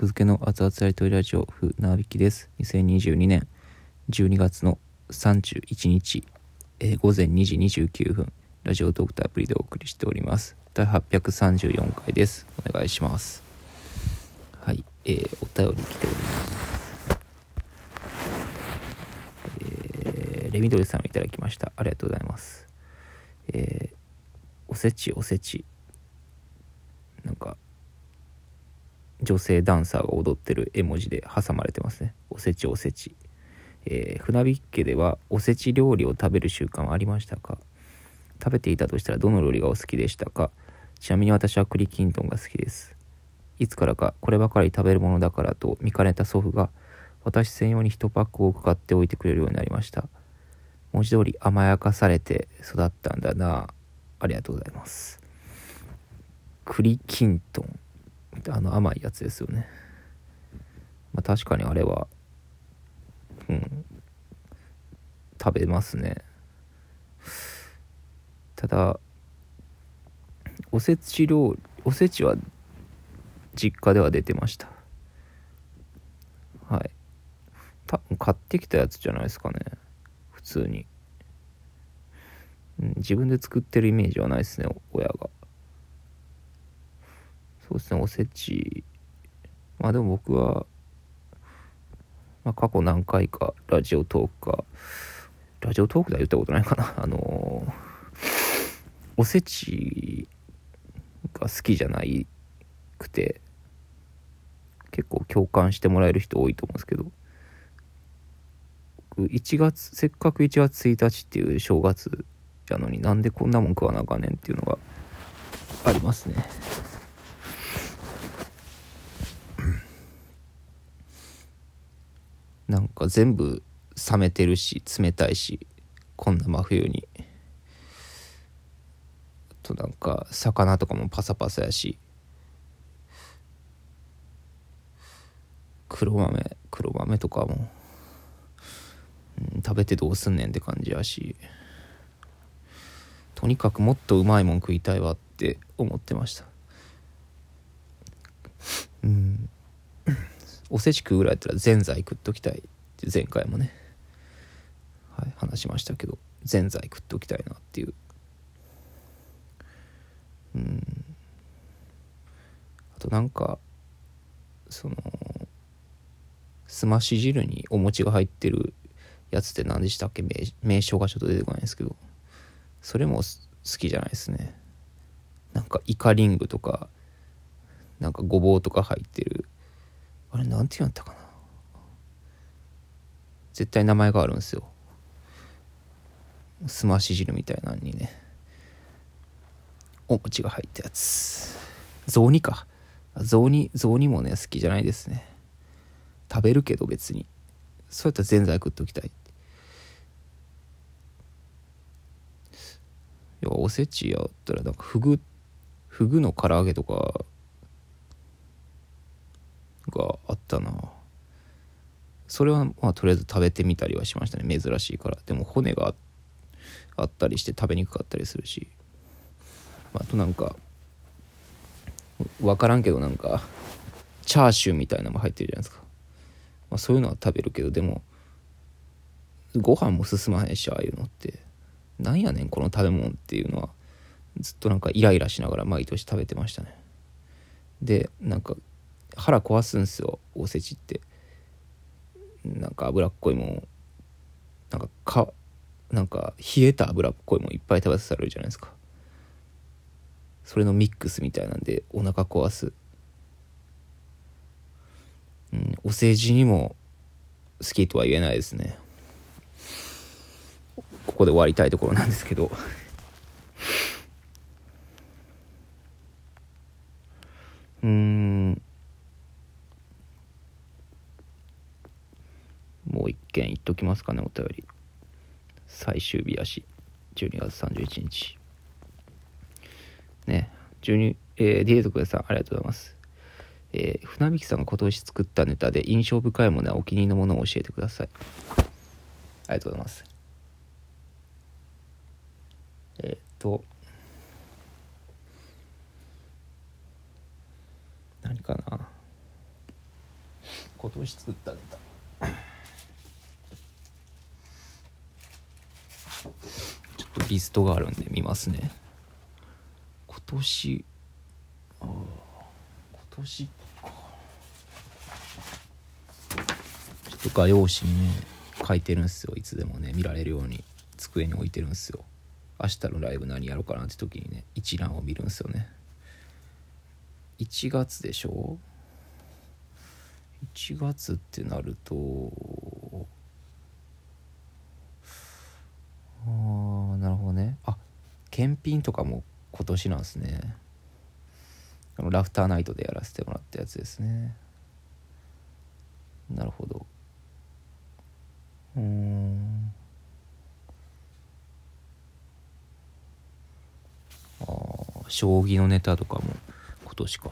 格付けの熱々やりとりラジオ風なびきです。2022年12月の31日、えー、午前2時29分ラジオトークとアプリでお送りしております。第834回です。お願いします。はいえー、お便り来ております。えー、レミドリさんをいただきました。ありがとうございます。えー、おせちおせち。なんか女性ダンサーが踊ってる絵文字で挟まれてますね。おせちおせち、えー、船引家ではおせち料理を食べる習慣はありましたか？食べていたとしたらどの料理がお好きでしたか？ちなみに私は栗きんとんが好きです。いつからかこればかり食べるものだからと見かねた祖父が私専用に1パック多く買っておいてくれるようになりました。文字通り甘やかされて育ったんだな。ありがとうございます。栗きんとん。あの甘いやつですよね。まあ確かにあれはうん。食べますね。ただおせち料理おせちは実家では出てました。はい。多分買ってきたやつじゃないですかね。普通に、うん、自分で作ってるイメージはないですね親が。そうですねおせち。まあでも僕は、まあ、過去何回かラジオトークかラジオトークでは言ったことないかな。あのー、おせちが好きじゃないくて結構共感してもらえる人多いと思うんですけど僕1月せっかく1月1日っていう正月やのになんでこんなもん食わなあかんねんっていうのがありますね。なんか全部冷めてるし冷たいしこんな真冬に。となんか魚とかもパサパサやし。黒豆黒豆とかも、うん、食べてどうすんねんって感じやし。とにかくもっとうまいもん食いたいわって思ってました。うん。おせち食うぐらいやったらぜんざい食っときたい。前回もね、はい、話しましたけどぜんざい食っときたいなっていう。うん。あとなんかそのすまし汁にお餅が入ってるやつって何でしたっけ？名称がちょっと出てこないんですけど。それも好きじゃないですね。なんかイカリングとかなんかごぼうとか入ってるあれなんて言うんだったかな。絶対名前があるんですよ。すまし汁みたいなのにね。お餅が入ったやつ。雑煮か。雑煮雑煮もね好きじゃないですね。食べるけど別に。そうやったらぜんざい食っときたい。いやおせちやったらなんかフグフグの唐揚げとかがあったな。それはまあとりあえず食べてみたりはしましたね。珍しいから。でも骨があったりして食べにくかったりするし。あとなんか分からんけどなんかチャーシューみたいなのも入ってるじゃないですか、まあ、そういうのは食べるけどでもご飯も進まへんしああいうのって。なんやねんこの食べ物っていうのは。ずっとなんかイライラしながら毎年食べてましたね。でなんか腹壊すんすよおせちって。なんか脂っこいもんなんかかなんか冷えた脂っこいもんいっぱい食べさせられるじゃないですか。それのミックスみたいなんでお腹壊す、うん、お世辞にも好きとは言えないですね。ここで終わりたいところなんですけど。うんもう一件言っときますかねお便り。最終日やし12月31日。ね12えー、ディエトクさんありがとうございます。えー、船引さんが今年作ったネタで印象深いものはお気に入りのものを教えてください。ありがとうございます。えー、っと何かな。今年作ったネタちょっとリストがあるんで見ますね。今年ああ今年か。ちょっと画用紙にね書いてるんすよ。いつでもね見られるように机に置いてるんすよ。明日のライブ何やろうかなって時にね一覧を見るんすよね。1月でしょ？1月ってなるとああなるほどねあ検品とかも今年なんですね。あのラフターナイトでやらせてもらったやつですね。なるほど。うん。ああ将棋のネタとかも今年か。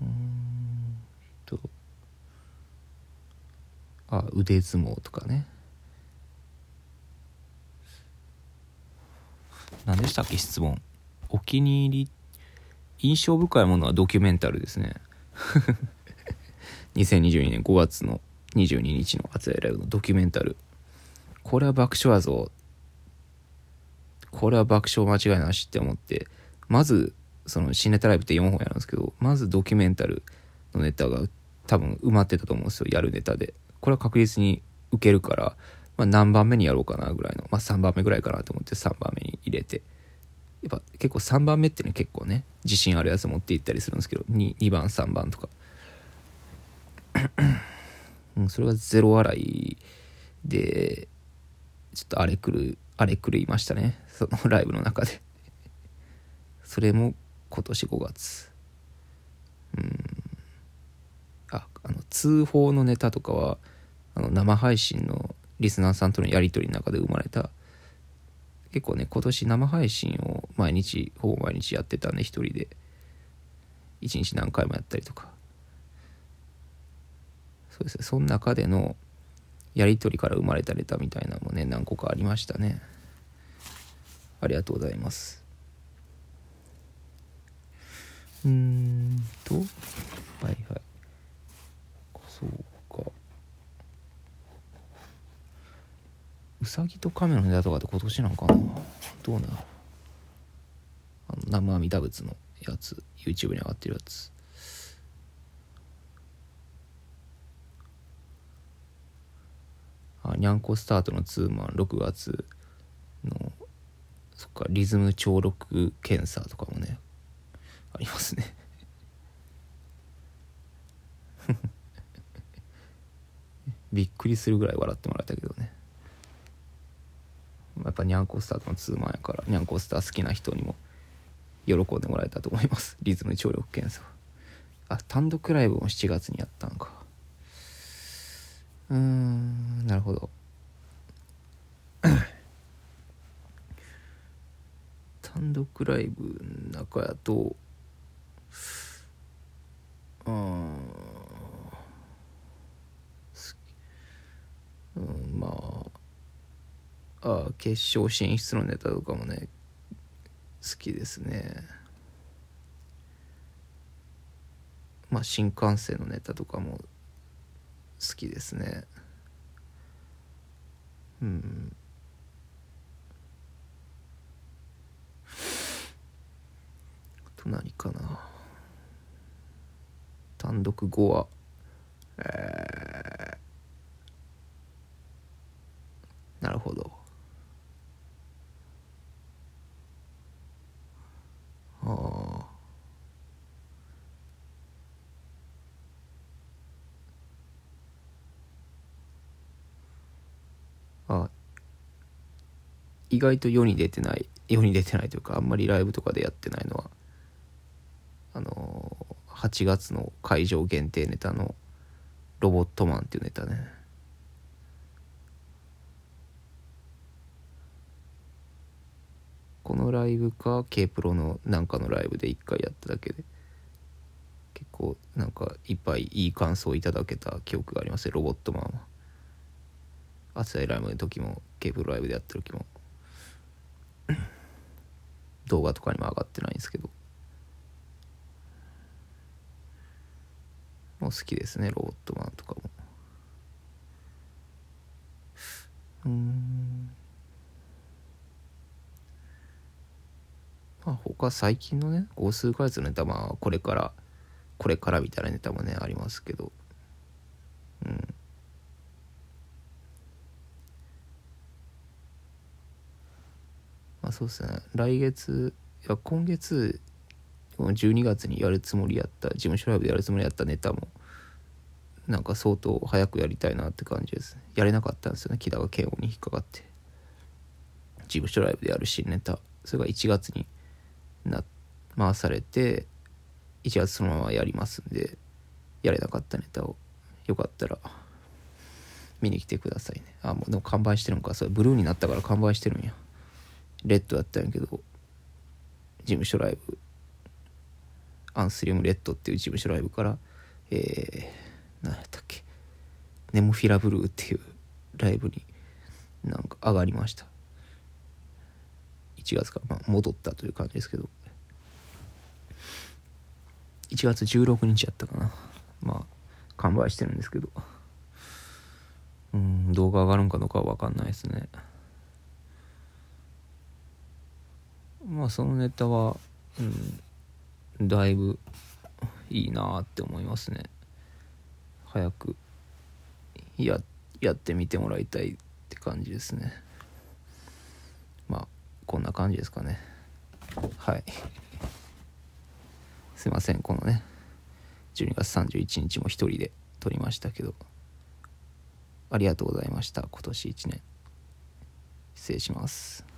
うんと。あ腕相撲とかね。何でしたっけ質問。お気に入り印象深いものはドキュメンタルですね。2022年5月の22日の発売ライブのドキュメンタル。これは爆笑やぞ。これは爆笑間違いなしって思って。まずその新ネタライブって4本やるんですけどまずドキュメンタルのネタが多分埋まってたと思うんですよやるネタで。これは確実に受けるから、まあ、何番目にやろうかなぐらいの、まあ、3番目ぐらいかなと思って3番目に入れてやっぱ結構3番目ってね結構ね自信あるやつ持っていったりするんですけど 2, 2番3番とか。うん、それがゼロ笑いでちょっと荒れ狂い荒れ狂いましたね。そのライブの中で。それも今年5月。うん。通報のネタとかはあの生配信のリスナーさんとのやり取りの中で生まれた結構ね今年生配信を毎日ほぼ毎日やってたんで一人で。一日何回もやったりとか。そうですね。その中でのやり取りから生まれたネタみたいなのもね何個かありましたね。ありがとうございます。うーんとはいはいそうかうさぎと亀のネタとかって今年なんかな？どうなのあの生阿弥陀仏のやつ YouTube に上がってるやつ。あにゃんこスタートのツーマン6月のそっかリズム聴録検査とかもねありますね。びっくりするぐらい笑ってもらえたけどね。やっぱにゃんこスタートのツーマンやからにゃんこスター好きな人にも喜んでもらえたと思います。リズム聴力検査あ単独ライブも7月にやったのか。うーんなるほど。単独ライブの中やとうんすうんまあ決勝進出のネタとかもね好きですね。まあ新幹線のネタとかも好きですね。うん。あと何かな。単独5話えー、なるほどあああ意外と世に出てない世に出てないというかあんまりライブとかでやってないのはあのー、8月の会場限定ネタの「ロボットマン」っていうネタねこのライブか K プロのなんかのライブで1回やっただけで結構なんかいっぱいいい感想をいただけた記憶がありますねロボットマンは。熱いライブの時もケーブルライブでやった時も動画とかにも上がってないんですけど。もう好きですねロボットマンとかも。うん。まあ他最近のね号数回数のネタまあこれからこれからみたいなネタもねありますけどうんまそうですね。来月いや今月12月にやるつもりやった事務所ライブでやるつもりやったネタもなんか相当早くやりたいなって感じです。やれなかったんですよね木田が慶応に引っかかって。事務所ライブでやる新ネタ。それが1月にな回されて1月そのままやりますんでやれなかったネタを。よかったら見に来てくださいね。あもうでも完売してるのか。それブルーになったから完売してるんや。レッドやったんやけど事務所ライブ。アンスリウムレッドっていう事務所ライブからえー、何やったっけ。ネモフィラブルーっていうライブになんか上がりました。1月から、まあ、戻ったという感じですけど。1月16日やったかな。まあ完売してるんですけど。うん動画上がるんかどうかは分かんないですね。まあそのネタはうんだいぶいいなって思いますね。早くややってみてもらいたいって感じですね。まあこんな感じですかね。はい。すいませんこのね12月31日も一人で撮りましたけど。ありがとうございました今年1年。失礼します。